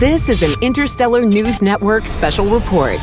This is an Interstellar News Network special report.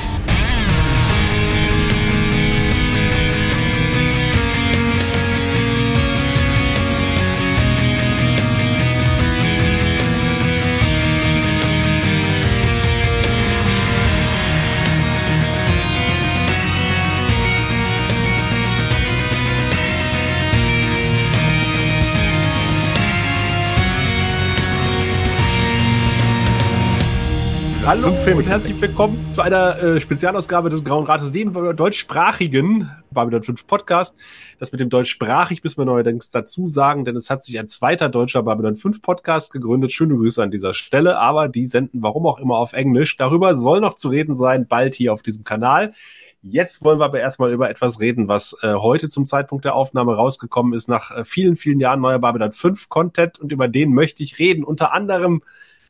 Hallo und herzlich willkommen zu einer äh, Spezialausgabe des Grauen Rates, dem deutschsprachigen Babylon 5 Podcast. Das mit dem deutschsprachig müssen wir neuerdings dazu sagen, denn es hat sich ein zweiter deutscher Babylon 5 Podcast gegründet. Schöne Grüße an dieser Stelle, aber die senden warum auch immer auf Englisch. Darüber soll noch zu reden sein, bald hier auf diesem Kanal. Jetzt wollen wir aber erstmal über etwas reden, was äh, heute zum Zeitpunkt der Aufnahme rausgekommen ist, nach äh, vielen, vielen Jahren neuer Babylon 5 Content und über den möchte ich reden. Unter anderem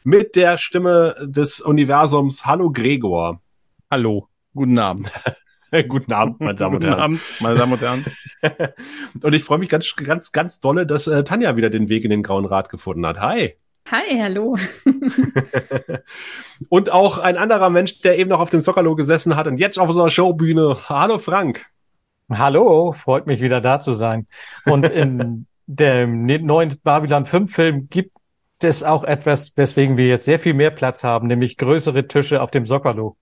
mit der Stimme des Universums. Hallo Gregor. Hallo, guten Abend. Guten Abend, meine Damen und Herren. Guten Abend, meine Damen und Herren. und ich freue mich ganz, ganz, ganz dolle, dass äh, Tanja wieder den Weg in den Grauen Rat gefunden hat. Hi. Hi, hallo. und auch ein anderer Mensch, der eben noch auf dem Soccerlo gesessen hat und jetzt auf unserer Showbühne. Hallo Frank. Hallo, freut mich wieder da zu sein. Und in dem neuen Babylon 5 Film gibt das auch etwas, weswegen wir jetzt sehr viel mehr Platz haben, nämlich größere Tische auf dem Sockerlo.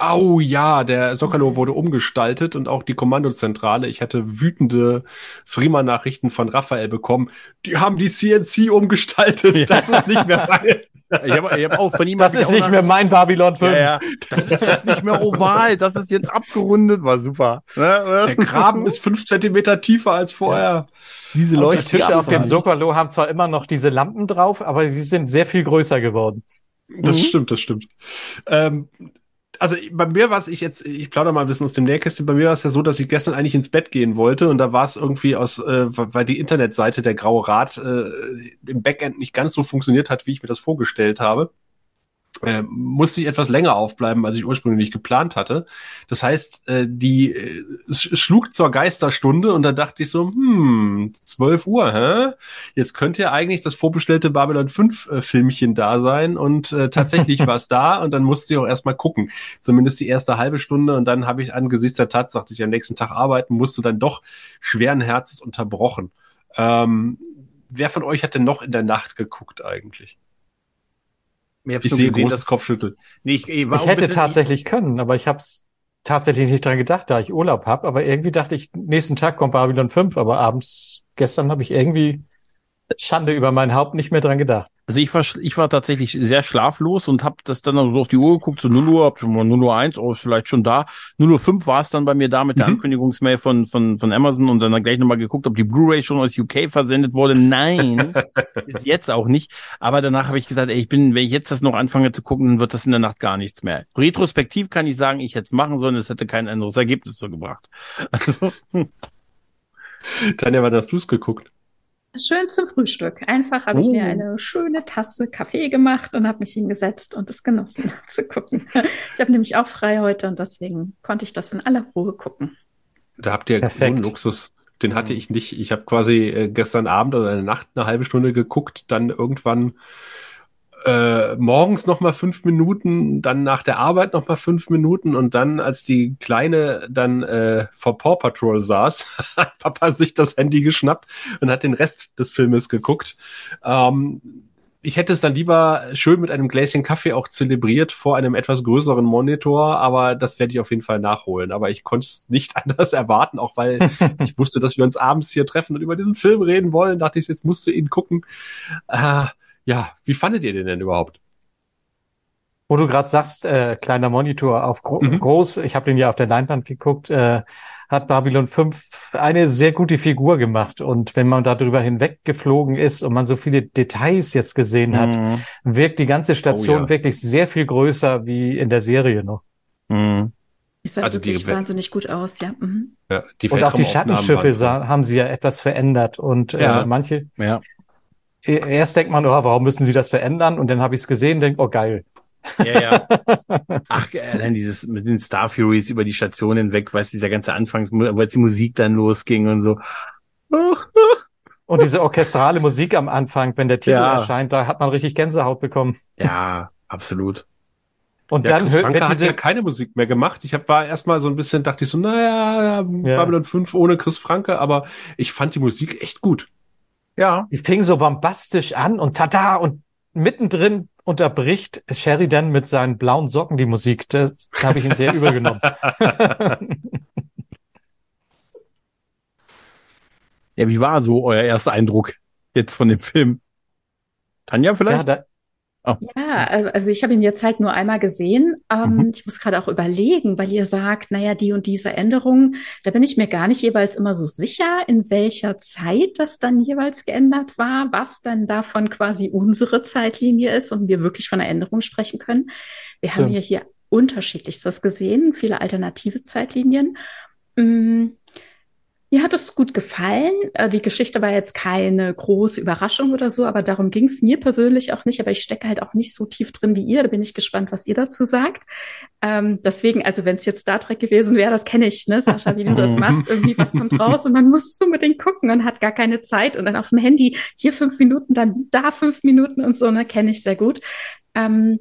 Oh ja, der Sockerlo wurde umgestaltet und auch die Kommandozentrale. Ich hatte wütende Freema-Nachrichten von Raphael bekommen. Die haben die CNC umgestaltet. Ja. Das ist nicht mehr mein. Ich habe hab auch von ihm. Das ist nicht mehr mein Babylon 5. Ja, ja. Das ist jetzt nicht mehr oval. Das ist jetzt abgerundet. War super. Der Graben ist fünf Zentimeter tiefer als vorher. Ja. Diese Leuchttische auf dem Sockerlo haben zwar immer noch diese Lampen drauf, aber sie sind sehr viel größer geworden. Das mhm. stimmt, das stimmt. Ähm, also bei mir war es, ich jetzt, ich plaudere mal ein bisschen aus dem Nähkästchen, bei mir war es ja so, dass ich gestern eigentlich ins Bett gehen wollte und da war es irgendwie aus, äh, weil die Internetseite der Graue Rat äh, im Backend nicht ganz so funktioniert hat, wie ich mir das vorgestellt habe äh, musste ich etwas länger aufbleiben, als ich ursprünglich geplant hatte. Das heißt, äh, die äh, es schlug zur Geisterstunde und da dachte ich so, hm, 12 Uhr, hä? Jetzt könnte ja eigentlich das vorbestellte Babylon 5 äh, Filmchen da sein und äh, tatsächlich war es da und dann musste ich auch erstmal gucken. Zumindest die erste halbe Stunde und dann habe ich angesichts der Tatsache, dass ich am nächsten Tag arbeiten musste, dann doch schweren Herzens unterbrochen. Ähm, wer von euch hat denn noch in der Nacht geguckt eigentlich? Ich, ich sehe das Kopfschütteln. Nee, ich, ich, ich hätte tatsächlich können, aber ich habe es tatsächlich nicht dran gedacht, da ich Urlaub habe. Aber irgendwie dachte ich, nächsten Tag kommt Babylon 5, aber abends, gestern habe ich irgendwie Schande über mein Haupt nicht mehr dran gedacht. Also ich war, ich war tatsächlich sehr schlaflos und habe das dann so auf die Uhr geguckt, so 0 Uhr, hab schon mal 0 Uhr 1, oh, ist vielleicht schon da. 0 Uhr 5 war es dann bei mir da mit der mhm. Ankündigungsmail von, von, von Amazon und dann gleich nochmal geguckt, ob die Blu-ray schon aus UK versendet wurde. Nein, ist jetzt auch nicht. Aber danach habe ich gedacht, ey, ich bin, wenn ich jetzt das noch anfange zu gucken, dann wird das in der Nacht gar nichts mehr. Retrospektiv kann ich sagen, ich hätte es machen sollen, es hätte kein anderes Ergebnis so gebracht. Also. Tanja, wann hast du es geguckt? Schön zum Frühstück. Einfach habe ich mir oh. eine schöne Tasse Kaffee gemacht und habe mich hingesetzt und es genossen zu gucken. Ich habe nämlich auch frei heute und deswegen konnte ich das in aller Ruhe gucken. Da habt ihr Perfekt. so einen Luxus. Den hatte ich nicht. Ich habe quasi äh, gestern Abend oder eine Nacht eine halbe Stunde geguckt, dann irgendwann äh, morgens noch mal fünf Minuten, dann nach der Arbeit noch mal fünf Minuten und dann, als die Kleine dann äh, vor Paw Patrol saß, hat Papa sich das Handy geschnappt und hat den Rest des Filmes geguckt. Ähm, ich hätte es dann lieber schön mit einem Gläschen Kaffee auch zelebriert vor einem etwas größeren Monitor, aber das werde ich auf jeden Fall nachholen. Aber ich konnte es nicht anders erwarten, auch weil ich wusste, dass wir uns abends hier treffen und über diesen Film reden wollen. Dachte ich, jetzt musst du ihn gucken. Äh, ja, wie fandet ihr den denn überhaupt? Wo du gerade sagst, äh, kleiner Monitor auf gro mhm. groß, ich habe den ja auf der Leinwand geguckt, äh, hat Babylon 5 eine sehr gute Figur gemacht. Und wenn man darüber hinweggeflogen ist und man so viele Details jetzt gesehen hat, mhm. wirkt die ganze Station oh, ja. wirklich sehr viel größer wie in der Serie noch. Mhm. Ich sah also wirklich wahnsinnig gut aus, ja. Mhm. ja die und auch die Schattenschiffe sah, haben sie ja etwas verändert und äh, ja. manche, ja. Erst denkt man, oh, warum müssen sie das verändern? Und dann habe ich es gesehen, denke, oh geil. Ja, ja. Ach, allein dieses mit den Star Furies über die Station hinweg, weißt dieser ganze Anfangs, als die Musik dann losging und so. Und diese orchestrale Musik am Anfang, wenn der Titel ja. erscheint, da hat man richtig Gänsehaut bekommen. Ja, Absolut. Und ja, dann Chris Franke hat ja keine Musik mehr gemacht. Ich hab, war erstmal so ein bisschen, dachte ich so, naja, ja. Babylon 5 ohne Chris Franke, aber ich fand die Musik echt gut. Ja. Die fing so bombastisch an und tada und mittendrin unterbricht Sheridan mit seinen blauen Socken die Musik. Das habe ich ihn sehr übel genommen. ja, wie war so euer erster Eindruck jetzt von dem Film? Tanja vielleicht? Ja, da, Oh. Ja, also ich habe ihn jetzt halt nur einmal gesehen. Ähm, mhm. Ich muss gerade auch überlegen, weil ihr sagt, naja, die und diese Änderungen, da bin ich mir gar nicht jeweils immer so sicher, in welcher Zeit das dann jeweils geändert war, was dann davon quasi unsere Zeitlinie ist und wir wirklich von einer Änderung sprechen können. Wir Stimmt. haben ja hier unterschiedlichstes gesehen, viele alternative Zeitlinien. Mm, mir hat es gut gefallen. Äh, die Geschichte war jetzt keine große Überraschung oder so, aber darum ging es mir persönlich auch nicht. Aber ich stecke halt auch nicht so tief drin wie ihr. Da bin ich gespannt, was ihr dazu sagt. Ähm, deswegen, also wenn es jetzt Star Trek gewesen wäre, das kenne ich, ne, Sascha, wie du das machst. Irgendwie was kommt raus und man muss es unbedingt gucken und hat gar keine Zeit und dann auf dem Handy hier fünf Minuten, dann da fünf Minuten und so, ne, kenne ich sehr gut. Ähm,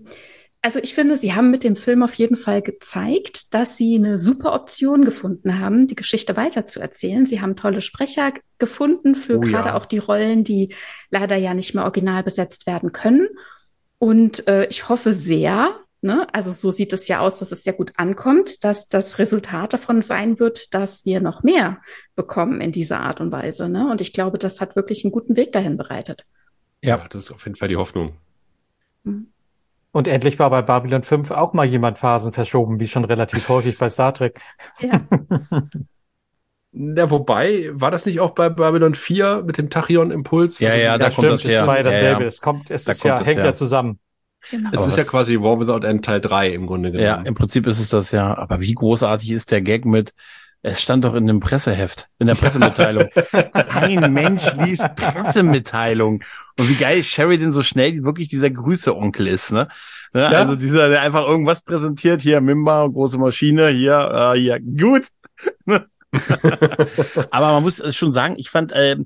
also ich finde, sie haben mit dem Film auf jeden Fall gezeigt, dass sie eine super Option gefunden haben, die Geschichte weiterzuerzählen. Sie haben tolle Sprecher gefunden für oh, gerade ja. auch die Rollen, die leider ja nicht mehr original besetzt werden können. Und äh, ich hoffe sehr, ne, also so sieht es ja aus, dass es sehr gut ankommt, dass das Resultat davon sein wird, dass wir noch mehr bekommen in dieser Art und Weise. Ne? Und ich glaube, das hat wirklich einen guten Weg dahin bereitet. Ja, das ist auf jeden Fall die Hoffnung. Mhm. Und endlich war bei Babylon 5 auch mal jemand Phasen verschoben, wie schon relativ häufig bei Star Trek. Ja. Ja, wobei, war das nicht auch bei Babylon 4 mit dem Tachyon-Impuls? Ja, also, ja, da kommt das her. Es war ja dasselbe. Ja, ja. Es kommt, es da ist ja, hängt ja zusammen. Genau. Es aber ist ja quasi War Without End Teil 3 im Grunde genommen. Ja, im Prinzip ist es das ja. Aber wie großartig ist der Gag mit, es stand doch in dem Presseheft, in der Pressemitteilung. Ein Mensch liest Pressemitteilung. Und wie geil Sheridan so schnell wirklich dieser Grüße-Onkel ist, ne? ne? Ja. Also dieser, der einfach irgendwas präsentiert, hier Mimba, große Maschine, hier, äh, hier, gut. Aber man muss schon sagen, ich fand, äh,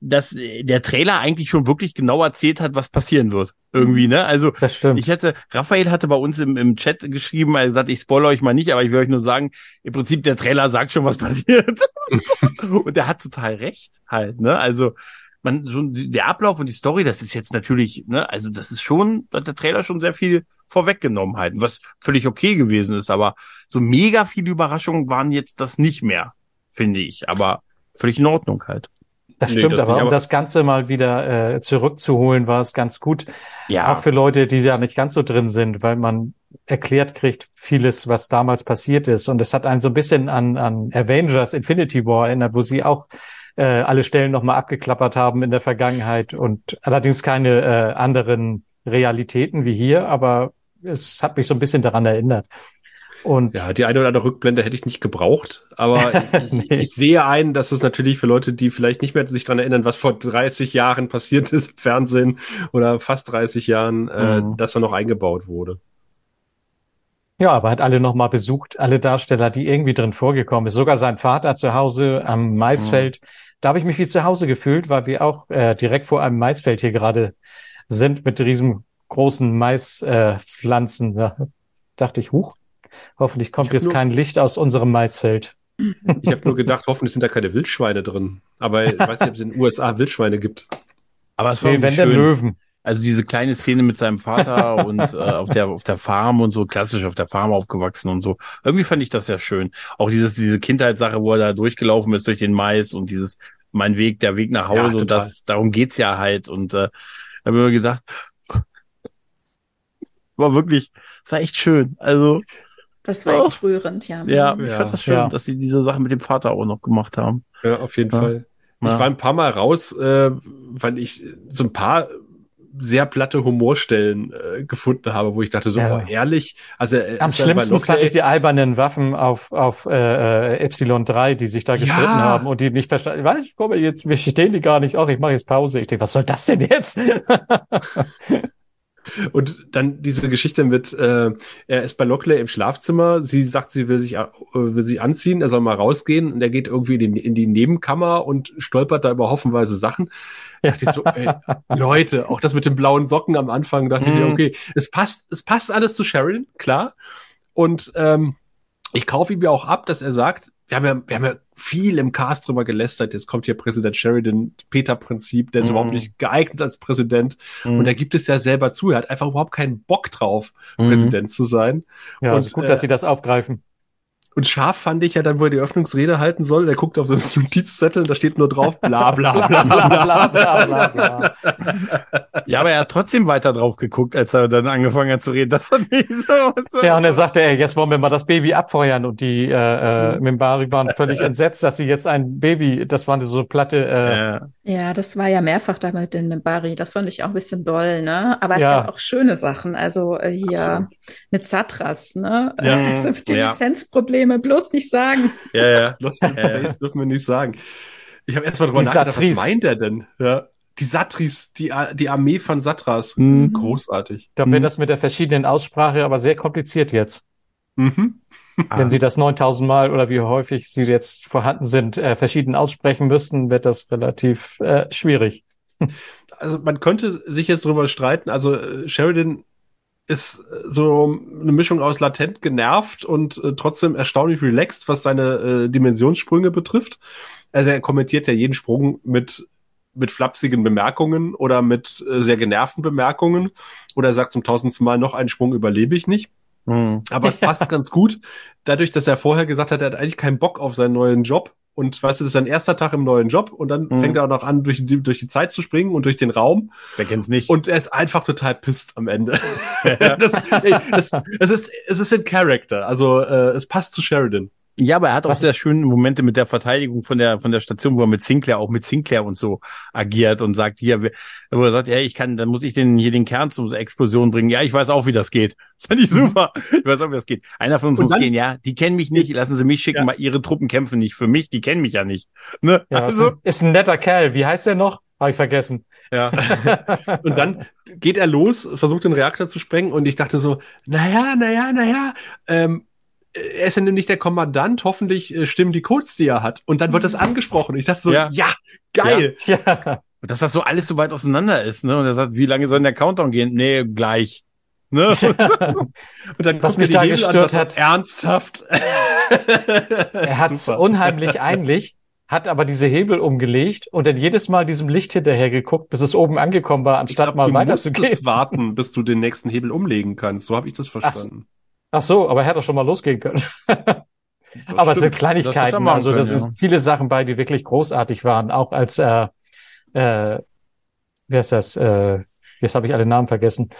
dass der Trailer eigentlich schon wirklich genau erzählt hat, was passieren wird. Irgendwie, ne? Also, das stimmt. ich hätte, Raphael hatte bei uns im, im Chat geschrieben, er sagt, ich spoilere euch mal nicht, aber ich will euch nur sagen, im Prinzip der Trailer sagt schon, was passiert. und der hat total recht halt, ne? Also, man, schon, der Ablauf und die Story, das ist jetzt natürlich, ne? Also, das ist schon, hat der Trailer schon sehr viel vorweggenommen halt, was völlig okay gewesen ist, aber so mega viele Überraschungen waren jetzt das nicht mehr, finde ich, aber völlig in Ordnung halt. Das stimmt, nee, das aber um aber das Ganze mal wieder äh, zurückzuholen, war es ganz gut. Ja. Auch für Leute, die ja nicht ganz so drin sind, weil man erklärt kriegt vieles, was damals passiert ist. Und es hat einen so ein bisschen an, an Avengers Infinity War erinnert, wo sie auch äh, alle Stellen nochmal abgeklappert haben in der Vergangenheit und allerdings keine äh, anderen Realitäten wie hier, aber es hat mich so ein bisschen daran erinnert. Und ja, die eine oder andere Rückblende hätte ich nicht gebraucht, aber ich, nee. ich, sehe ein, dass es natürlich für Leute, die vielleicht nicht mehr sich dran erinnern, was vor 30 Jahren passiert ist im Fernsehen oder fast 30 Jahren, äh, mhm. dass er noch eingebaut wurde. Ja, aber hat alle nochmal besucht, alle Darsteller, die irgendwie drin vorgekommen ist. Sogar sein Vater zu Hause am Maisfeld. Mhm. Da habe ich mich wie zu Hause gefühlt, weil wir auch äh, direkt vor einem Maisfeld hier gerade sind mit riesengroßen Maispflanzen. Äh, da dachte ich, huch, Hoffentlich kommt jetzt nur, kein Licht aus unserem Maisfeld. Ich habe nur gedacht, hoffentlich sind da keine Wildschweine drin. Aber ich weiß nicht, ob es in den USA Wildschweine gibt. Aber es war nee, wenn schön. Löwen. Also diese kleine Szene mit seinem Vater und äh, auf der auf der Farm und so klassisch auf der Farm aufgewachsen und so. Irgendwie fand ich das ja schön. Auch dieses diese Kindheitssache, wo er da durchgelaufen ist durch den Mais und dieses mein Weg, der Weg nach Hause ja, und das darum geht's ja halt und äh, habe mir gedacht, war wirklich, es war echt schön. Also das war echt oh. rührend, ja. Ja, ich ja. fand das schön, ja. dass sie diese Sache mit dem Vater auch noch gemacht haben. Ja, auf jeden ja. Fall. Ich war ein paar Mal raus, äh, weil ich so ein paar sehr platte Humorstellen äh, gefunden habe, wo ich dachte, so oh, ehrlich. Also äh, am schlimmsten fand ich die albernen Waffen auf auf äh, äh Epsilon 3, die sich da gestritten ja. haben und die nicht verstanden. Weiß ich komme jetzt, wir stehen die gar nicht. Auch ich mache jetzt Pause. Ich denke, was soll das denn jetzt? Und dann diese Geschichte mit, äh, er ist bei Lockley im Schlafzimmer, sie sagt, sie will sich, äh, will sich anziehen, er soll mal rausgehen und er geht irgendwie in die, in die Nebenkammer und stolpert da über hoffenweise Sachen. Da dachte ich so, ey, Leute, auch das mit den blauen Socken am Anfang, dachte Mhm. ich, okay, es passt, es passt alles zu Sheridan, klar. Und ähm, ich kaufe ihm ja auch ab, dass er sagt, wir haben ja, wir haben ja viel im Cast drüber gelästert. Jetzt kommt hier Präsident Sheridan, Peter-Prinzip, der ist Mhm. überhaupt nicht geeignet als Präsident. Und er gibt es ja selber zu. Er hat einfach überhaupt keinen Bock drauf, Mhm. Präsident zu sein. Ja, Und, also gut, äh, dass Sie das aufgreifen. Und scharf fand ich ja dann, wo er die Öffnungsrede halten soll. Der guckt auf so einen Notizzettel und da steht nur drauf, bla bla bla bla. bla, bla, bla, bla. Ja, aber er hat trotzdem weiter drauf geguckt, als er dann angefangen hat zu reden. Das hat mich so. so Ja, und er sagte, ey, jetzt wollen wir mal das Baby abfeuern. Und die äh, äh, Mimbari waren völlig entsetzt, dass sie jetzt ein Baby, das war so platte, äh, ja. Ja, das war ja mehrfach damit in Mimbari. Das fand ich auch ein bisschen doll, ne? Aber es Ja. gab auch schöne Sachen. Also äh, hier mit Satras, ne? Ja. Also mit den Ja. Lizenzprobleme bloß nicht sagen. ja, ja. Lost in Space dürfen wir nicht sagen. Ich habe erst mal drüber nachgedacht, Satris. was meint er denn? Ja. Die Satris, die, die Armee von Satras. Mhm. Großartig. da Mhm. wird das mit der verschiedenen Aussprache aber sehr kompliziert jetzt. Mhm. Wenn Sie das 9000 Mal oder wie häufig Sie jetzt vorhanden sind, äh, verschieden aussprechen müssten, wird das relativ äh, schwierig. also man könnte sich jetzt drüber streiten. Also äh, Sheridan ist äh, so eine Mischung aus latent genervt und äh, trotzdem erstaunlich relaxed, was seine äh, Dimensionssprünge betrifft. Also er kommentiert ja jeden Sprung mit mit flapsigen Bemerkungen oder mit äh, sehr genervten Bemerkungen oder er sagt zum tausendsten Mal noch einen Sprung überlebe ich nicht. Mhm. Aber es passt ganz gut, dadurch, dass er vorher gesagt hat, er hat eigentlich keinen Bock auf seinen neuen Job. Und weißt du, das ist sein erster Tag im neuen Job und dann Mhm. fängt er auch noch an, durch die, durch die Zeit zu springen und durch den Raum. Wer kennt's nicht? Und er ist einfach total pisst am Ende. das, ey, das, es, ist, es ist in Character. Also äh, es passt zu Sheridan. Ja, aber er hat auch Was sehr schöne Momente mit der Verteidigung von der von der Station, wo er mit Sinclair auch mit Sinclair und so agiert und sagt hier, wo er sagt, ja, ich kann, dann muss ich den hier den Kern zur Explosion bringen. Ja, ich weiß auch, wie das geht. Fand ich super. Ich weiß auch, wie das geht. Einer von uns Und muss dann- gehen. Ja, die kennen mich nicht. Lassen Sie mich schicken. Ja. Mal ihre Truppen kämpfen nicht für mich. Die kennen mich ja nicht. Ne? Ja, also ist, ein, ist ein netter Kerl. Wie heißt der noch? Habe ich vergessen. ja. Und dann geht er los, versucht den Reaktor zu sprengen und ich dachte so, naja, naja, naja, ähm, er ist ja nämlich der Kommandant, hoffentlich äh, stimmen die Codes, die er hat. Und dann wird das angesprochen. Ich dachte so, Ja. ja, geil. Tja, Und dass das so alles so weit auseinander ist. Ne? Und er sagt, wie lange soll denn der Countdown gehen? Nee, gleich. Ne? Und dann Was mich da die Hebel an, gestört sagt, hat- Ernsthaft. er hat's Super. unheimlich eigentlich, hat aber diese Hebel umgelegt und dann jedes Mal diesem Licht hinterher geguckt, bis es oben angekommen war, Ich anstatt glaub, mal du weiterzugehen. musstest warten, bis du den nächsten Hebel umlegen kannst. So habe ich das verstanden. Ach so, aber er hätte doch schon mal losgehen können. aber es sind Das Kleinigkeiten. machen Also das können, sind ja. viele Sachen bei, die wirklich großartig waren. Auch als äh, äh, wer ist das? Äh, jetzt habe ich alle Namen vergessen.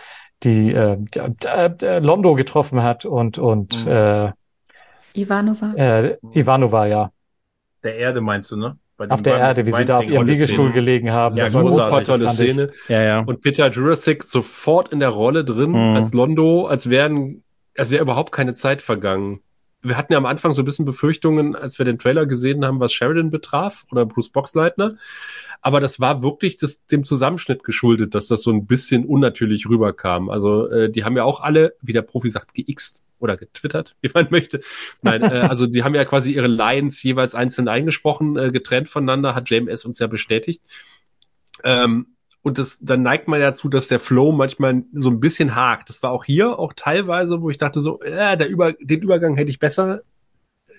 Die äh, d- d- Londo getroffen hat und und Mhm. äh, Ivanova. äh, Ivanova ja Der Erde meinst du, ne? Bei auf der Wein- Erde, wie sie da auf ihrem Liegestuhl Szene. gelegen haben. Ja, Das großartig, tolle. Szene. Ja, ja. Und Peter Jurassic sofort in der Rolle drin Mhm. als Londo, als wären, als wäre überhaupt keine Zeit vergangen. Wir hatten ja am Anfang so ein bisschen Befürchtungen, als wir den Trailer gesehen haben, was Sheridan betraf oder Bruce Boxleitner. Aber das war wirklich das, dem Zusammenschnitt geschuldet, dass das so ein bisschen unnatürlich rüberkam. Also äh, die haben ja auch alle, wie der Profi sagt, geixt oder getwittert, wie man möchte. Nein, äh, also die haben ja quasi ihre Lines jeweils einzeln eingesprochen, äh, getrennt voneinander, hat JMS uns ja bestätigt. Ähm, und das, dann neigt man ja dazu, dass der Flow manchmal so ein bisschen hakt. Das war auch hier, auch teilweise, wo ich dachte so, äh, der Über, den Übergang hätte ich besser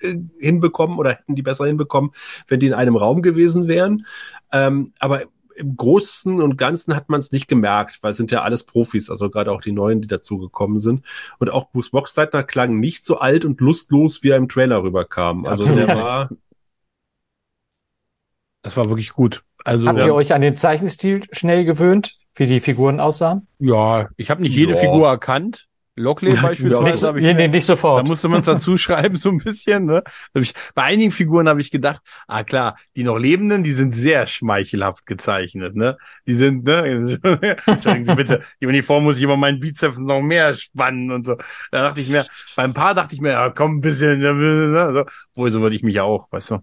äh, hinbekommen oder hätten die besser hinbekommen, wenn die in einem Raum gewesen wären. Ähm, aber im Großen und Ganzen hat man es nicht gemerkt, weil es sind ja alles Profis, also gerade auch die Neuen, die dazugekommen sind. Und auch Bruce Boxleitner klang nicht so alt und lustlos, wie er im Trailer rüberkam. Also Absolut. der war, Das war wirklich gut. Also Habt ihr euch an den Zeichenstil schnell gewöhnt, wie die Figuren aussahen? ja, ich habe nicht jede Ja. Figur erkannt. Lockley Ja, beispielsweise Nicht, habe ich nee, nicht Da sofort. musste man es dazu schreiben, so ein bisschen. Ne? Da hab ich, bei einigen Figuren habe ich gedacht, ah klar, die noch Lebenden, die sind sehr schmeichelhaft gezeichnet. Ne? Die sind, ne? Entschuldigen Sie bitte, die Uniform muss ich immer meinen Bizeps noch mehr spannen und so. Da dachte ich mir, beim Paar dachte ich mir, ja komm ein bisschen, ne? also, wohl so würde ich mich ja auch, weißt du.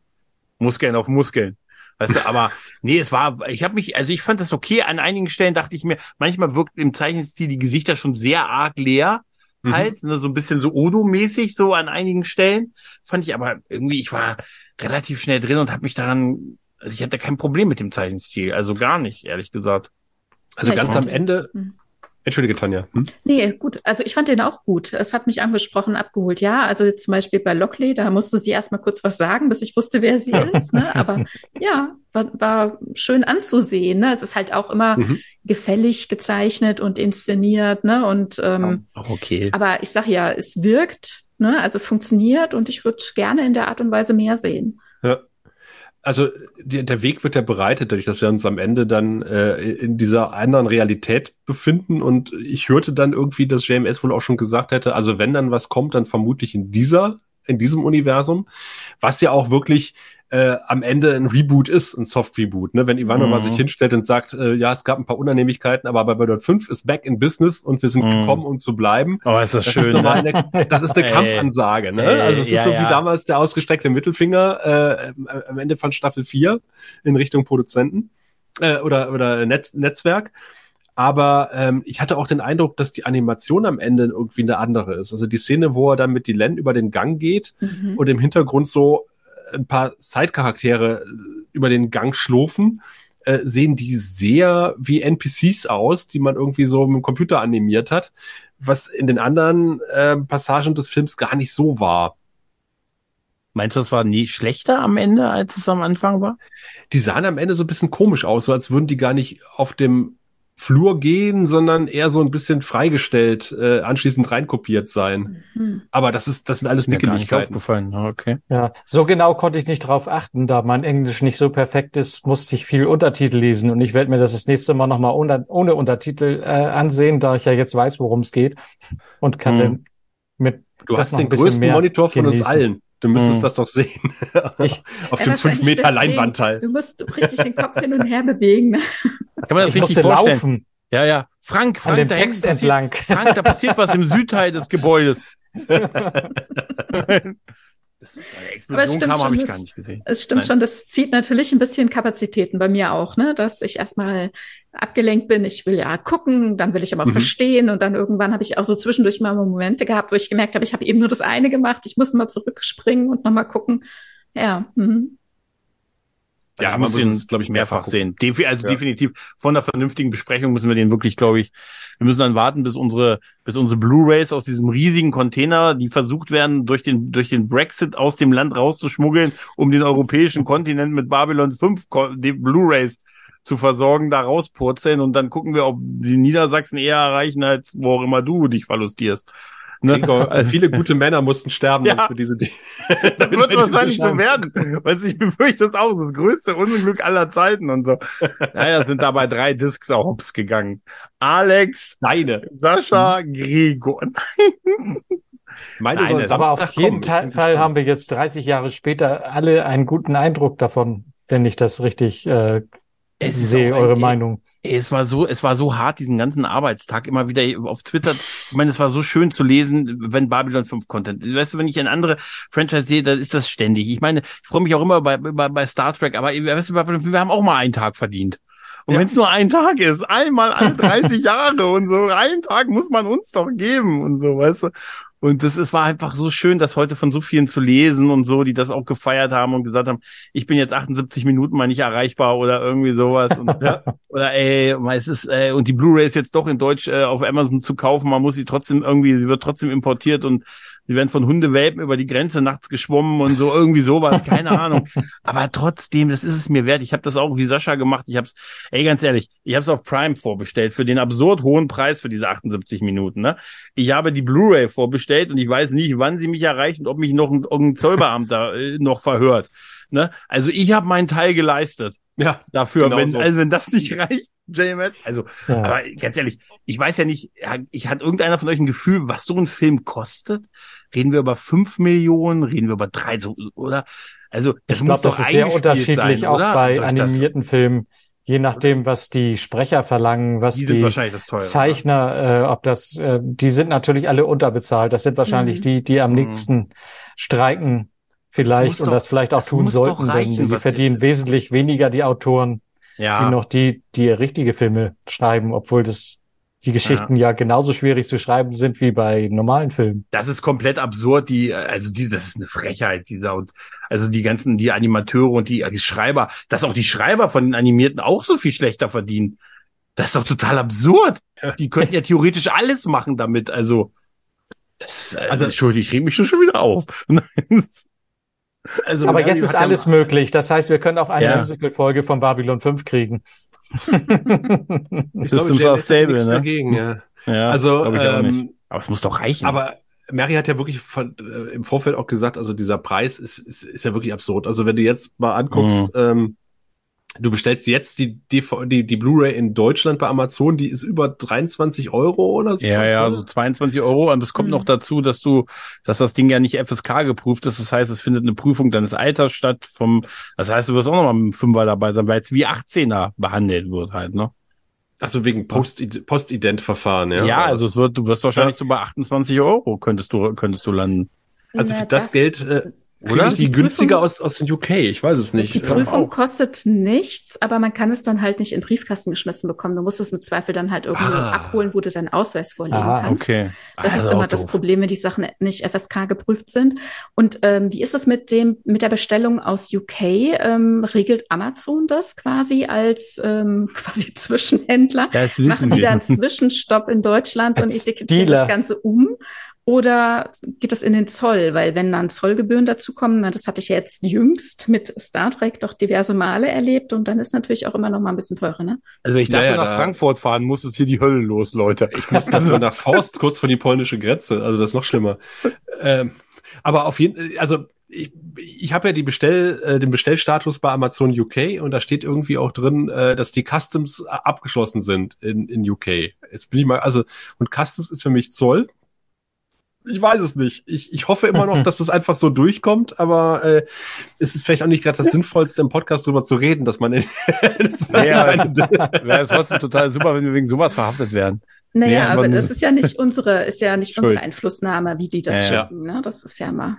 Muskeln auf Muskeln. Weißt du, aber nee, es war, ich habe mich, also ich fand das okay. An einigen Stellen dachte ich mir, manchmal wirkt im Zeichenstil die Gesichter schon sehr arg leer. Mhm. Halt, ne, so ein bisschen so Odo-mäßig, so an einigen Stellen. Fand ich aber irgendwie, ich war relativ schnell drin und habe mich daran, also ich hatte kein Problem mit dem Zeichenstil, also gar nicht, ehrlich gesagt. Also ganz am Ende, mhm. Entschuldige, Tanja. Hm? Nee, gut. Also ich fand den auch gut. Es hat mich angesprochen, abgeholt. Ja, also jetzt zum Beispiel bei Lockley, da musste sie erst mal kurz was sagen, bis ich wusste, wer sie ist. Ne? Aber ja, war, war schön anzusehen. Ne? Es ist halt auch immer mhm. gefällig gezeichnet und inszeniert. Ne? Und ähm, auch okay. Aber ich sage ja, es wirkt. Ne? Also es funktioniert und ich würde gerne in der Art und Weise mehr sehen. Ja also der, der Weg wird ja bereitet, dadurch, dass wir uns am Ende dann äh, in dieser anderen Realität befinden. Und ich hörte dann irgendwie, dass JMS wohl auch schon gesagt hätte, also wenn dann was kommt, dann vermutlich in dieser, in diesem Universum, was ja auch wirklich äh, am Ende ein Reboot ist, ein Soft-Reboot. Ne? Wenn Ivanova mhm. sich hinstellt und sagt, äh, ja, es gab ein paar Unannehmlichkeiten, aber bei Babylon 5 ist back in business und wir sind mhm. gekommen, um zu bleiben. Oh, ist das, das schön. Ist ne? eine, das ist eine Kampfansage. Ne? Ey, also es ja, ist so ja. wie damals der ausgestreckte Mittelfinger äh, am Ende von Staffel 4 in Richtung Produzenten äh, oder, oder Net Netzwerk. Aber ähm, ich hatte auch den Eindruck, dass die Animation am Ende irgendwie eine andere ist. Also die Szene, wo er dann mit Dylan über den Gang geht mhm. und im Hintergrund so ein paar Side-Charaktere äh, über den Gang schlurfen, äh, sehen die sehr wie NPCs aus, die man irgendwie so mit dem Computer animiert hat, was in den anderen äh, Passagen des Films gar nicht so war. Meinst du, das war nie schlechter am Ende, als es am Anfang war? Die sahen am Ende so ein bisschen komisch aus, so als würden die gar nicht auf dem Flur gehen, sondern eher so ein bisschen freigestellt, äh, anschließend reinkopiert sein. Mhm. Aber das ist, das sind alles Nickeligkeiten. aufgefallen, okay. Ja, so genau konnte ich nicht drauf achten, da mein Englisch nicht so perfekt ist, musste ich viel Untertitel lesen und ich werde mir das das nächste Mal nochmal ohne, ohne Untertitel äh, ansehen, da ich ja jetzt weiß, worum es geht und kann mhm. dann mit Du hast den größten Monitor von genießen. uns allen. Du müsstest hm. das doch sehen. Ich, Auf dem 5 Meter Leinwandteil. Du musst richtig den Kopf hin und her bewegen. Ne? Kann man das ich richtig vorstellen? Laufen. Ja, ja. Frank, Frank, An dem Text entlang. Frank, da passiert was im Südteil des Gebäudes. Das ist eine Explosion kam, habe ich gar nicht gesehen. Es stimmt Nein. schon, das zieht natürlich ein bisschen Kapazitäten bei mir auch, ne? Dass ich erstmal abgelenkt bin. Ich will ja gucken, dann will ich aber mhm. verstehen und dann irgendwann habe ich auch so zwischendurch mal Momente gehabt, wo ich gemerkt habe, ich habe eben nur das eine gemacht. Ich muss mal zurückspringen und nochmal gucken. Ja. Mhm. Ja, also man muss ihn, glaube ich, mehrfach sehen. also ja. definitiv von der vernünftigen Besprechung müssen wir den wirklich, glaube ich, wir müssen dann warten, bis unsere, bis unsere Blu-rays aus diesem riesigen Container, die versucht werden, durch den, durch den Brexit aus dem Land rauszuschmuggeln, um den europäischen Kontinent mit Babylon 5 Blu-rays zu versorgen, da rauspurzeln und dann gucken wir, ob die Niedersachsen eher erreichen, als wo auch immer du dich verlustierst. Ne? Gregor, also viele gute Männer mussten sterben ja. für diese Dinge. Das wird wahrscheinlich so werden. Weißt du, ich befürchte das auch, das größte Unglück aller Zeiten und so. Naja, sind dabei drei Discs auch hops gegangen. Alex, deine, Sascha. Gregor. Meine Nein, aber auf jeden kommen. Fall haben wir jetzt 30 Jahre später alle einen guten Eindruck davon, wenn ich das richtig äh, es ich sehe eure ein, Meinung. Es war so, es war so hart, diesen ganzen Arbeitstag immer wieder auf Twitter. Ich meine, es war so schön zu lesen, wenn Babylon 5 Content. Weißt du, wenn ich eine andere Franchise sehe, dann ist das ständig. Ich meine, ich freue mich auch immer bei, bei, bei Star Trek, aber weißt du, Babylon 5, wir haben auch mal einen Tag verdient. Und ja. wenn es nur ein Tag ist, einmal alle 30 Jahre und so, einen Tag muss man uns doch geben und so, weißt du. Und das ist, war einfach so schön, das heute von so vielen zu lesen und so, die das auch gefeiert haben und gesagt haben, ich bin jetzt 78 Minuten mal nicht erreichbar oder irgendwie sowas. Und, ja, oder ey, es ist, äh, und die Blu-ray ist jetzt doch in Deutsch äh, auf Amazon zu kaufen, man muss sie trotzdem irgendwie, sie wird trotzdem importiert und Sie werden von Hundewelpen über die Grenze nachts geschwommen und so irgendwie sowas, keine Ahnung. Aber trotzdem, das ist es mir wert. Ich habe das auch wie Sascha gemacht. Ich habe es, ey, ganz ehrlich, ich habe es auf Prime vorbestellt für den absurd hohen Preis für diese 78 Minuten. Ne? Ich habe die Blu-ray vorbestellt und ich weiß nicht, wann sie mich erreicht und ob mich noch ein, irgendein Zollbeamter äh, noch verhört. Ne? Also ich habe meinen Teil geleistet. Ja, dafür, genau wenn, so. also wenn das nicht reicht, JMS. Also, ja. aber ganz ehrlich, ich weiß ja nicht, ich hat irgendeiner von euch ein Gefühl, was so ein Film kostet? Reden wir über fünf Millionen? Reden wir über drei, so, oder? Also, das ich muss glaub, doch das ist sehr unterschiedlich sein, auch oder? bei animierten Filmen. Je nachdem, was die Sprecher verlangen, was die, die teure, Zeichner, äh, ob das, äh, die sind natürlich alle unterbezahlt. Das sind wahrscheinlich mhm. die, die am mhm. liebsten streiken vielleicht und das vielleicht auch das tun doch sollten, reichen, denn sie was verdienen wesentlich weniger die Autoren, Ja. wie noch die, die richtige Filme schreiben, obwohl das die Geschichten ja. genauso schwierig zu schreiben sind wie bei normalen Filmen. das ist komplett absurd. Die, also diese, das ist eine Frechheit, dieser und also die ganzen, die Animateure und die, die Schreiber, dass auch die Schreiber von den Animierten auch so viel schlechter verdienen. Das ist doch total absurd. Die könnten ja theoretisch alles machen damit. Also, das, ist, also, Also- Entschuldigung, ich reg mich schon schon wieder auf. Also, Aber jetzt ist alles möglich. Das heißt, wir können auch eine Ja. Musical-Folge von Babylon 5 kriegen. Ich glaube, Systems Jay are stable, nichts ne? dagegen, ja. ja, Also, ähm, Aber es muss doch reichen. aber Mary hat ja wirklich von, äh, im Vorfeld auch gesagt, also dieser Preis ist, ist, ist ja wirklich absurd. Also wenn du jetzt mal anguckst, ähm, du bestellst jetzt die, DV die, die Blu-ray in Deutschland bei Amazon, die ist über 23 Euro oder so. Ja, ja, so 22 Euro. Und es kommt Mhm. noch dazu, dass du, dass das Ding ja nicht FSK geprüft ist. Das heißt, es findet eine Prüfung deines Alters statt vom, das heißt, du wirst auch noch mal mit dem Fünfer dabei sein, weil es wie 18er behandelt wird halt, ne? Also wegen Post- Postident-Verfahren, ja. Ja, also es wird, du wirst wahrscheinlich so bei 28 Euro könntest du, könntest du landen. Also Na, für das, Geld äh, Oder? Die, Die günstiger Prüfung- aus, aus den UK, ich weiß es nicht. Die Ja. Prüfung kostet nichts, aber man kann es dann halt nicht in den Briefkasten geschmissen bekommen. Du musst es im Zweifel dann halt irgendwo Ah. abholen, wo du deinen Ausweis vorlegen Ah, kannst. Okay. Das Also ist immer das. Problem, wenn die Sachen nicht FSK geprüft sind. Und ähm, wie ist es mit dem mit der Bestellung aus UK? Ähm, regelt Amazon das quasi als ähm, quasi Zwischenhändler? Das wissen Machen die wir. da einen Zwischenstopp in Deutschland und etikettieren das Ganze um? Oder geht das in den Zoll? Weil wenn dann Zollgebühren dazukommen, das hatte ich ja jetzt jüngst mit Star Trek doch diverse Male erlebt und dann ist natürlich auch immer noch mal ein bisschen teurer, ne? Also wenn ich dafür ja, nach da- Frankfurt fahren muss, ist hier die Hölle los, Leute. Ich muss dafür nach Faust, kurz vor die polnische Grenze. Also das ist noch schlimmer. ähm, aber auf jeden also ich, ich habe ja die Bestell, äh, den Bestellstatus bei Amazon UK und da steht irgendwie auch drin, äh, dass die Customs äh, abgeschlossen sind in, in UK. Jetzt bin ich mal, also, und Customs ist für mich Zoll. Ich weiß es nicht. Ich, ich hoffe immer noch, dass das einfach so durchkommt, aber äh, es ist vielleicht auch nicht gerade das Sinnvollste, im Podcast drüber zu reden, dass man, in, dass man Ja, eine- Wäre trotzdem total super, wenn wir wegen sowas verhaftet werden. Naja, Ja, aber das ist ja nicht unsere, ist ja nicht Schuld. unsere Einflussnahme, wie die das Ja. schicken, ne? Das ist ja mal.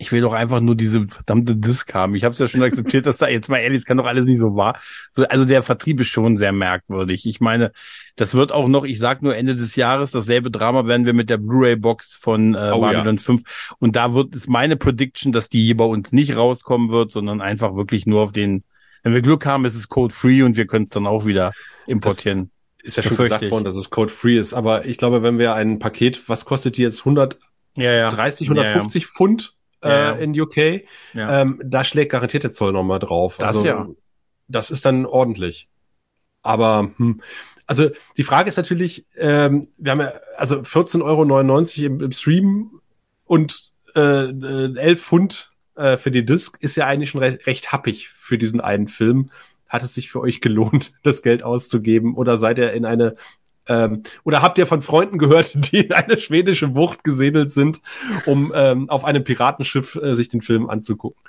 Ich will doch einfach nur diese verdammte Disc haben. Ich habe es ja schon akzeptiert, dass da jetzt mal ehrlich, es kann doch alles nicht so wahr. So, also der Vertrieb ist schon sehr merkwürdig. Ich meine, das wird auch noch, ich sag nur Ende des Jahres, dasselbe Drama werden wir mit der Blu-ray-Box von äh, Oh, Babylon 5. Und da wird ist meine Prediction, dass die hier bei uns nicht rauskommen wird, sondern einfach wirklich nur auf den, wenn wir Glück haben, ist es code-free und wir können es dann auch wieder importieren. ist ja schon gesagt worden, dass es code-free ist. Aber ich glaube, wenn wir ein Paket, was kostet die jetzt 130, ja, ja. 150 Pfund äh, Ja, ja. in UK, Ja. ähm, da schlägt garantiert der Zoll nochmal drauf. Das also, ja. Das ist dann ordentlich. Aber hm, also die Frage ist natürlich, ähm, wir haben ja also 14,99 Euro im, im Stream und äh, äh, 11 Pfund äh, für die Disc ist ja eigentlich schon recht, recht happig für diesen einen Film. Hat es sich für euch gelohnt, das Geld auszugeben? Oder seid ihr in eine ähm, oder habt ihr von Freunden gehört, die in eine schwedische Bucht gesegelt sind, um ähm, auf einem Piratenschiff äh, sich den Film anzugucken?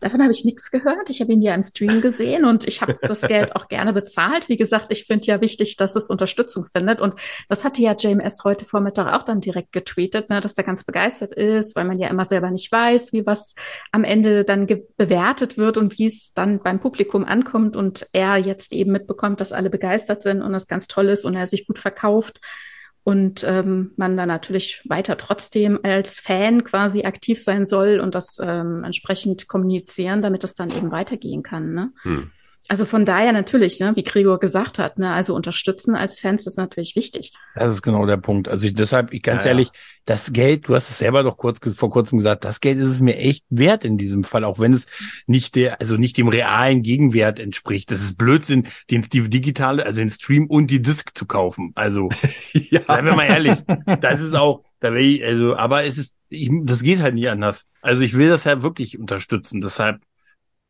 Davon habe ich nichts gehört. Ich habe ihn ja im Stream gesehen und ich habe das Geld auch gerne bezahlt. Wie gesagt, ich finde ja wichtig, dass es Unterstützung findet. Und das hatte ja JMS heute Vormittag auch dann direkt getweetet, ne, dass er ganz begeistert ist, weil man ja immer selber nicht weiß, wie was am Ende dann bewertet wird und wie es dann beim Publikum ankommt. Und er jetzt eben mitbekommt, dass alle begeistert sind und das ganz toll ist und er sich gut verkauft und ähm, man dann natürlich weiter trotzdem als Fan quasi aktiv sein soll und das ähm, entsprechend kommunizieren, damit das dann eben weitergehen kann. Ne? Hm. Also von daher natürlich, ne, wie Gregor gesagt hat, ne, also unterstützen als Fans ist natürlich wichtig. Das ist genau der Punkt. Also ich, deshalb, ich, ganz Ja, ja. ehrlich, das Geld, du hast es selber doch kurz vor kurzem gesagt, das Geld ist es mir echt wert in diesem Fall, auch wenn es nicht der, also nicht dem realen Gegenwert entspricht. Das ist Blödsinn, den die digitale, also den Stream und die Disc zu kaufen. Also ja. seien wir mal ehrlich, das ist auch, da will ich, also, aber es ist, ich, das geht halt nicht anders. Also ich will das ja wirklich unterstützen, deshalb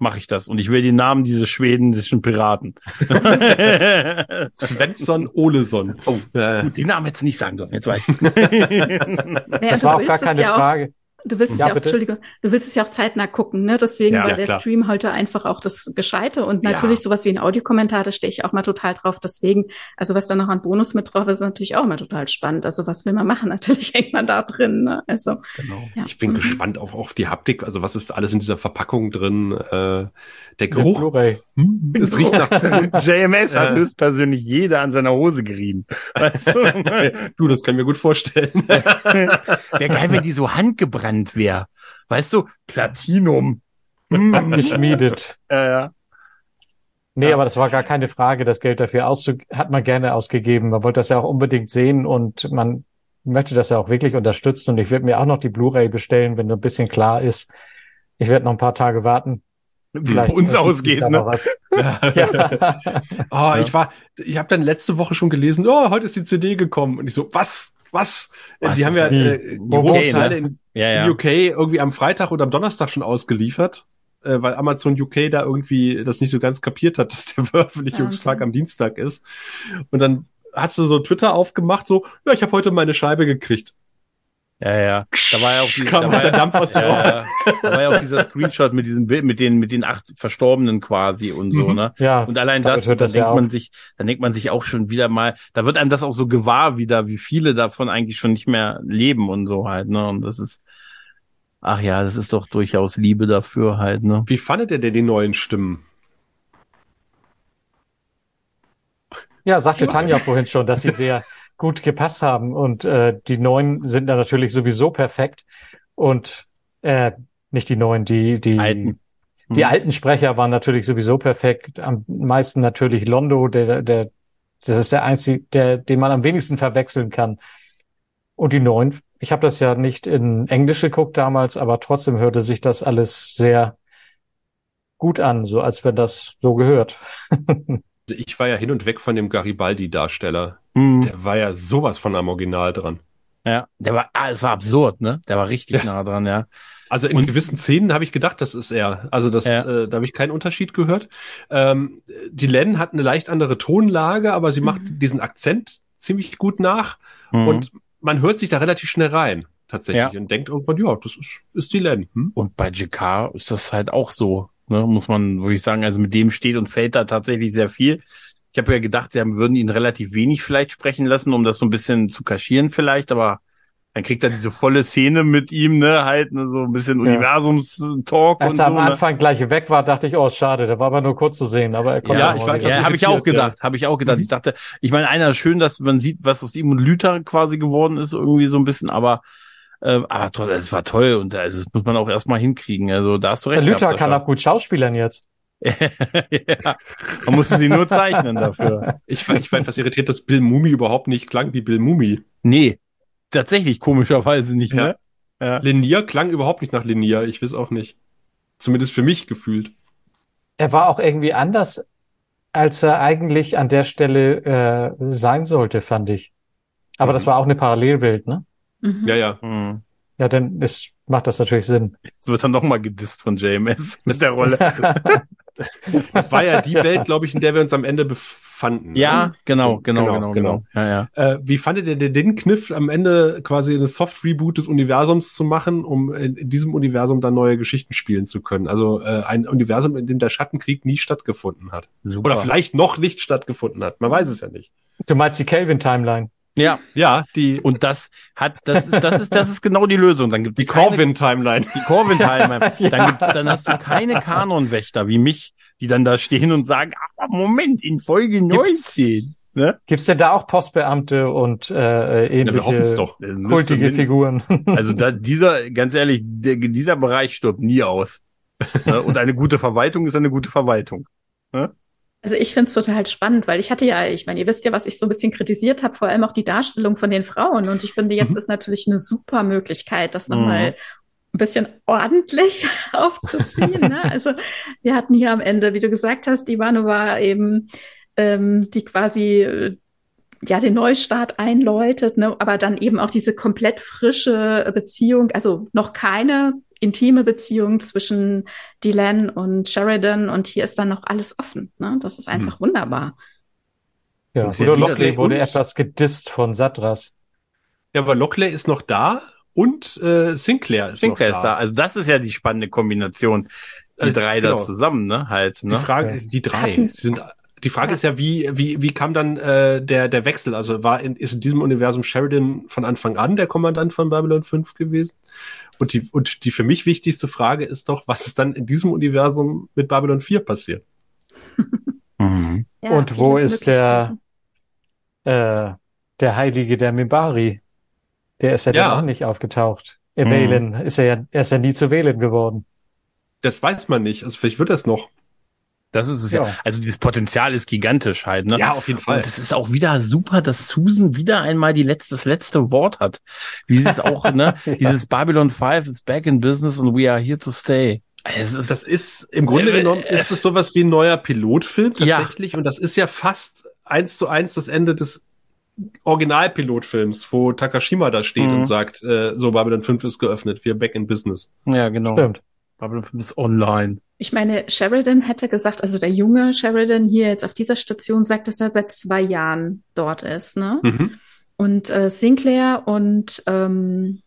mache ich das und ich will den Namen dieses schwedischen Piraten. Svensson Oleson. Oh, Ja, Gut, den Namen hättest du nicht sagen dürfen, jetzt weiß ich. Naja, Das du war auch gar keine ja auch, Frage. Du willst es Ja, ja, auch, bitte? Entschuldigung, du willst es ja auch zeitnah gucken, ne? Deswegen Ja, war ja, der klar. Stream heute einfach auch das Gescheite und natürlich Ja. sowas wie ein Audiokommentar, da stehe ich auch mal total drauf. Deswegen, also was da noch an Bonus mit drauf ist, ist natürlich auch mal total spannend. Also was will man machen? Natürlich hängt man da drin, ne? Also, Genau. ja. Ich bin Mhm. gespannt auf, auf die Haptik. Also was ist alles in dieser Verpackung drin? Äh, der Geruch. Hm, es riecht nach JMS hat höchstpersönlich jeder an seiner Hose gerieben. Weißt du? Du, das kann ich mir gut vorstellen. Wäre geil, wenn die so handgebrannt wäre. Weißt du, Platinum. Abgeschmiedet. Ja, ja. Nee, Ja. aber das war gar keine Frage. Das Geld dafür auszu hat man gerne ausgegeben. Man wollte das ja auch unbedingt sehen und man möchte das ja auch wirklich unterstützen. Und ich werde mir auch noch die Blu-ray bestellen, wenn ein bisschen klar ist. Ich werde noch ein paar Tage warten. Wie es bei uns ausgeht, ne? was. Ja. Oh, ich war, ich habe dann letzte Woche schon gelesen, oh, heute ist die CD gekommen. Und ich so, was? Was? Was? die haben ja äh, die Teile in, Ja, in ja. UK irgendwie am Freitag oder am Donnerstag schon ausgeliefert, äh, weil Amazon UK da irgendwie das nicht so ganz kapiert hat, dass der Veröffentlichungstag Wahnsinn. am Dienstag ist. Und dann hast du so Twitter aufgemacht, so, ja, ich habe heute meine Scheibe gekriegt. Ja, ja. Da war ja auch die, Kam da war der ja, Dampf aus dem Ohr. ja, da war ja auch dieser Screenshot mit diesem Bild, mit den, mit den acht Verstorbenen quasi und so, Mhm. ne? ja, Und allein das, dann das ja denkt man auf. sich, dann denkt man sich auch schon wieder mal, da wird einem das auch so gewahr wieder, wie viele davon eigentlich schon nicht mehr leben und so halt, ne? Und das ist, ach ja, das ist doch durchaus Liebe dafür halt, ne? Wie fandet ihr denn die neuen Stimmen? Ja, sagte Tanja vorhin schon, dass sie sehr gut gepasst haben und äh, die neuen sind da natürlich sowieso perfekt und äh, nicht die neuen, die die Alten. die Hm. alten Sprecher waren natürlich sowieso perfekt. Am meisten natürlich Londo, der der das ist der einzige, der den man am wenigsten verwechseln kann. Und die neuen, ich habe das ja nicht in Englisch geguckt damals, aber trotzdem hörte sich das alles sehr gut an, so als wenn das so gehört. Also ich war ja hin und weg von dem Garibaldi-Darsteller. Hm. Der war ja sowas von am Original dran. Ja, der war, ah, es war absurd, ne? Der war richtig nah dran, ja. Also in Und- gewissen Szenen habe ich gedacht, das ist er. Also das, Ja. äh, da habe ich keinen Unterschied gehört. Ähm, die Len hat eine leicht andere Tonlage, aber sie macht Mhm. diesen Akzent ziemlich gut nach Mhm. und man hört sich da relativ schnell rein tatsächlich Ja. und denkt irgendwann, ja, das ist, ist die Len. Hm? Und bei JK ist das halt auch so, ne? muss man würde ich sagen. Also mit dem steht und fällt da tatsächlich sehr viel. Ich habe ja gedacht, sie haben, würden ihn relativ wenig vielleicht sprechen lassen, um das so ein bisschen zu kaschieren vielleicht, aber dann kriegt er diese volle Szene mit ihm, ne, halt, ne, so ein bisschen Ja. Universums-Talk und Als so. er am ne? Anfang gleich weg war, dachte ich, oh, schade, der war aber nur kurz zu sehen, aber er konnte Ja, ich etwas Ja, habe ich auch irritiert, ja. gedacht, habe ich auch gedacht. Mhm. Ich dachte, ich meine, einer schön, dass man sieht, was aus ihm und Lüther quasi geworden ist, irgendwie so ein bisschen, aber äh, aber toll, es war toll und also, das muss man auch erstmal hinkriegen. Also da hast du Der recht. Lüther gehabt, kann auch gut schauspielern jetzt. ja, man musste sie nur zeichnen dafür. Ich, war- ich war etwas irritiert, dass Bill Mumi überhaupt nicht klang wie Bill Mumi. Nee, tatsächlich komischerweise nicht, Ja. ne? Ja. Linier klang überhaupt nicht nach Linier. Ich weiß auch nicht. Zumindest für mich gefühlt. Er war auch irgendwie anders, als er eigentlich an der Stelle äh, sein sollte, fand ich. Aber das Mhm. war auch eine Parallelwelt, ne? Mhm. Ja, ja. Hm. Ja, dann ist, macht das natürlich Sinn. Jetzt wird er nochmal gedisst von JMS mit der Rolle. Das war ja die Welt, glaube ich, in der wir uns am Ende befanden. ja, ne? genau, genau, Genau, genau, genau. genau. Ja, ja. Äh, wie fandet ihr denn den Kniff, am Ende quasi eine Soft-Reboot des Universums zu machen, um in, in diesem Universum dann neue Geschichten spielen zu können? Also äh, ein Universum, in dem der Schattenkrieg nie stattgefunden hat. Super. Oder vielleicht noch nicht stattgefunden hat. Man weiß es ja nicht. Du meinst die Kelvin-Timeline? Ja, Ja, die, und das hat, das, ist- das ist, das ist genau die Lösung. Dann gibt's die keine- Corvin-Timeline. Die Corvin Timeline. Ja. Dann, gibt's, dann hast du keine Kanonwächter wie mich, die dann da stehen und sagen, aber Moment, in Folge 19. Ne? Gibt's denn da auch Postbeamte und äh, Ja, wir hoffen es ähnliche doch. Das müsste kultige Figuren? Also da, dieser, ganz ehrlich, der, dieser Bereich stirbt nie aus. Ne? Und eine gute Verwaltung ist eine gute Verwaltung. Also ich finde es total spannend, weil ich hatte ja, ich meine, ihr wisst ja, was ich so ein bisschen kritisiert habe, vor allem auch die Darstellung von den Frauen. Und ich finde, jetzt Mhm. ist natürlich eine super Möglichkeit, das Mhm. nochmal ein bisschen ordentlich aufzuziehen. Ne? Also wir hatten hier am Ende, wie du gesagt hast, die war eben, ähm, die quasi äh, ja den Neustart einläutet, ne? aber dann eben auch diese komplett frische Beziehung, also noch keine intime Beziehung zwischen Dylan und Sheridan und hier ist dann noch alles offen. Ne? Das ist einfach wunderbar. Ja, ja wieder Lockley wurde etwas gedisst von Satras. Ja, aber Lockley ist noch da und äh, Sinclair ist Sinclair noch ist da. Also das ist ja die spannende Kombination. Die Äh, drei genau. da zusammen, ne? Halt, Die ne? Frage, die drei die sind. Die Frage ist ja, wie, wie, wie kam dann äh, der, der Wechsel? Also war in, ist in diesem Universum Sheridan von Anfang an der Kommandant von Babylon 5 gewesen? Und die, und die für mich wichtigste Frage ist doch, was ist dann in diesem Universum mit Babylon 4 passiert? Mhm. Ja, Und wo ist der-. Äh, der Heilige der Mimbari. Der ist ja, Ja. dann auch nicht aufgetaucht. Äh, Mhm. Valen ist er ja, er ist ja nie zu wählen geworden. Das weiß man nicht. Also vielleicht wird das noch. Das ist es ja. Ja. Also dieses Potenzial ist gigantisch halt, ne? Ja, auf jeden Fall. Und es ist auch wieder super, dass Susan wieder einmal die letzte, das letzte Wort hat. Wie sie es auch, ne? Ja. Dieses Babylon 5 is back in business and we are here to stay. Es ist, Das ist im Grunde Äh, genommen äh, ist es sowas wie ein neuer Pilotfilm Ja. tatsächlich und das ist ja fast eins zu eins das Ende des Originalpilotfilms, wo Takashima da steht Mhm. und sagt, äh, so Babylon 5 ist geöffnet, wir back in business. ja, genau. Stimmt. Babylon 5 ist online. Ich meine, Sheridan hätte gesagt, also der junge Sheridan hier jetzt auf dieser Station sagt, dass er seit zwei Jahren dort ist, ne? Mhm. Und äh, Sinclair und ähm,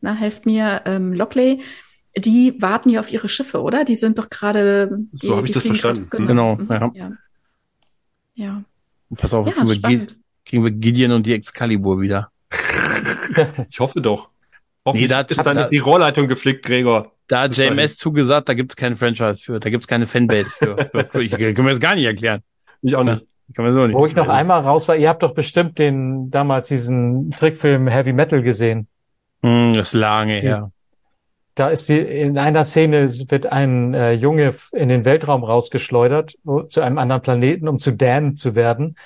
na, helft mir, ähm, Lockley, die warten ja auf ihre Schiffe, oder? Die sind doch gerade. So die- hab ich das verstanden. grad- Genau, mhm, ja. ja. Ja, Pass auf, ja kriegen, wir kriegen wir Gideon und die Excalibur wieder. Ich hoffe doch. Hoffentlich Nee, da- ist da- dann die Rohrleitung geflickt, Gregor. Da hat. JMS zugesagt, da gibt's kein Franchise für, da gibt's keine Fanbase für. für ich kann mir das gar nicht erklären. Ich auch nicht. Kann man so nicht. Wo ich noch einmal raus war, ihr habt doch bestimmt den, damals diesen Trickfilm Heavy Metal gesehen. Hm, das ist lange her. Da ist die, in einer Szene wird ein äh, Junge in den Weltraum rausgeschleudert, wo, zu einem anderen Planeten, um zu Dan zu werden.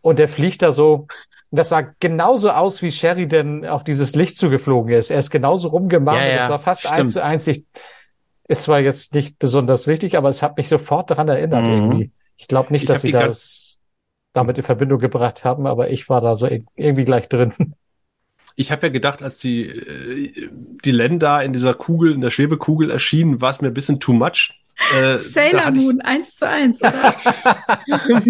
Und der fliegt da so, und das sah genauso aus, wie Sheridan auf dieses Licht zugeflogen ist. Er ist genauso rumgemacht. Ja, ja, das war fast stimmt. eins zu eins. Ich, ist zwar jetzt nicht besonders wichtig, aber es hat mich sofort daran erinnert Mhm. irgendwie. Ich glaube nicht, Ich dass sie das damit in Verbindung gebracht haben, aber ich war da so ir- irgendwie gleich drin. Ich habe ja gedacht, als die, äh, die Len da in dieser Kugel, in der Schwebekugel erschienen, war es mir ein bisschen too much. Äh, Sailor Moon eins zu eins, oder? Für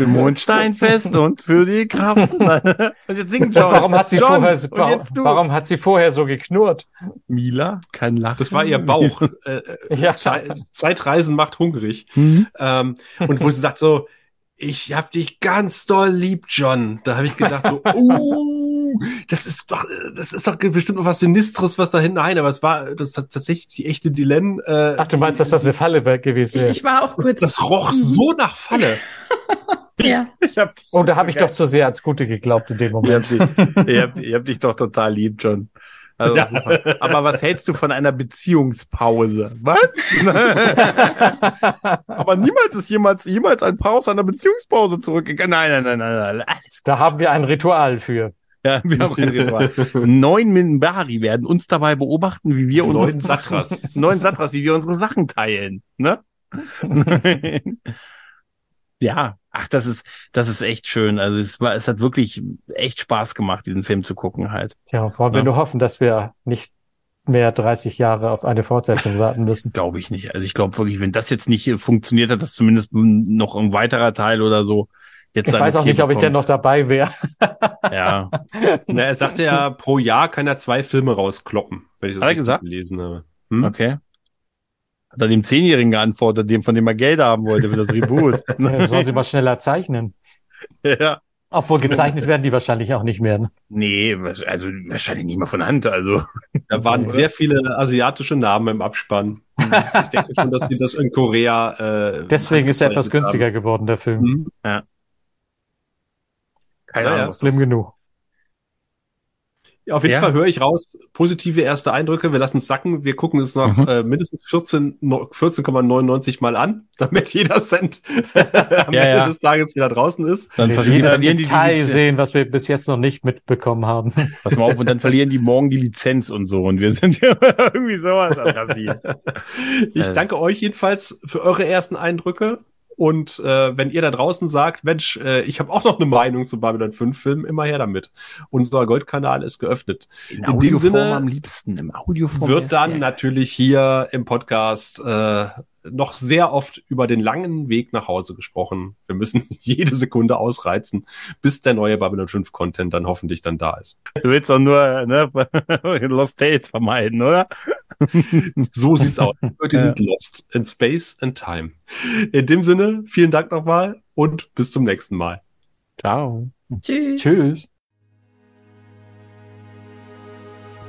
den Mondstein fest und für die Kraft. und jetzt singt John. Warum hat sie John, vorher, und warum, jetzt du. warum hat sie vorher so geknurrt? Mila kann lachen. Das war ihr Bauch. äh, äh, Ja. Ze- Zeitreisen macht hungrig. Mhm. Ähm, und wo sie sagt so, ich hab dich ganz doll lieb, John. Da habe ich gedacht so, uh, das ist doch, äh, das ist doch bestimmt noch was Sinistres, was da hinten. Nein, aber es war das hat tatsächlich die echte Dylan. Äh, Ach, du meinst, dass das eine Falle gewesen Ich, wäre? ich war auch das, kurz. das roch so nach Falle. Ja. Ich hab dich, Oh, da habe ich doch zu sehr ans Gute geglaubt in dem ihr, Moment. habt ihr, habt, ihr habt dich doch total lieb, John. Also Ja. super. Aber was hältst du von einer Beziehungspause? Was? Aber niemals ist jemals, jemals ein Paar aus einer Beziehungspause zurückgegangen. Nein, nein, nein, nein, nein. Alles Da haben wir ein Ritual für. Ja, wir haben ein Ritual. Neun Minbari werden uns dabei beobachten, wie wir unsere Neun Satras. neun Satras, wie wir unsere Sachen teilen, ne? ja, ach, das ist, das ist echt schön. Also es war, es hat wirklich echt Spaß gemacht, diesen Film zu gucken halt. Ja, wollen wir Ja. nur hoffen, dass wir nicht mehr 30 Jahre auf eine Fortsetzung warten müssen. Glaube ich nicht. Also ich glaube wirklich, wenn das jetzt nicht funktioniert hat, dass zumindest noch ein weiterer Teil oder so jetzt Ich weiß auch vier nicht, ob ich denn bekommt. noch dabei wäre. Ja, Na, er sagte ja, pro Jahr kann er zwei Filme rauskloppen, wenn ich das Hat er gesagt? gelesen habe. Hm? okay. Hat er dem Zehnjährigen geantwortet, dem von dem er Geld haben wollte für das Reboot. Ja, Sollen sie mal schneller zeichnen. ja. Obwohl gezeichnet werden die wahrscheinlich auch nicht mehr. Ne? Nee, also wahrscheinlich nicht mal von Hand. Also Da waren sehr viele asiatische Namen im Abspann. Ich denke schon, dass die das in Korea. Äh, Deswegen ist er etwas günstiger geworden, der Film. haben. Keine Ja, Ahnung. Schlimm das- genug. Auf jeden Ja. Fall höre ich raus, positive erste Eindrücke. Wir lassen es sacken. Wir gucken es noch Mhm. äh, mindestens 14 no- 14,99 Mal an, damit jeder Cent am Ja, Ende ja. des Tages wieder draußen ist. Dann Wir verlieren, verlieren die, die Detail Lizenz. sehen, was wir bis jetzt noch nicht mitbekommen haben. Pass mal auf, und dann verlieren die morgen die Lizenz und so. Und wir sind ja irgendwie sowas das passiert. Ich danke euch jedenfalls für eure ersten Eindrücke. Und äh, wenn ihr da draußen sagt, Mensch, äh, ich habe auch noch eine Meinung zu Babylon 5 Filmen, immer her damit. Unser Goldkanal ist geöffnet. In, dem Audioform Sinne am liebsten. Im Audioform. Wird dann ja- natürlich hier im Podcast äh, noch sehr oft über den langen Weg nach Hause gesprochen. Wir müssen jede Sekunde ausreizen, bis der neue Babylon 5 Content dann hoffentlich dann da ist. Du willst doch nur ne, Lost Tales vermeiden, oder? so sieht's aus. Die sind lost in space and time. In dem Sinne, vielen Dank nochmal und bis zum nächsten Mal. Ciao. Tschüss. Tschüss.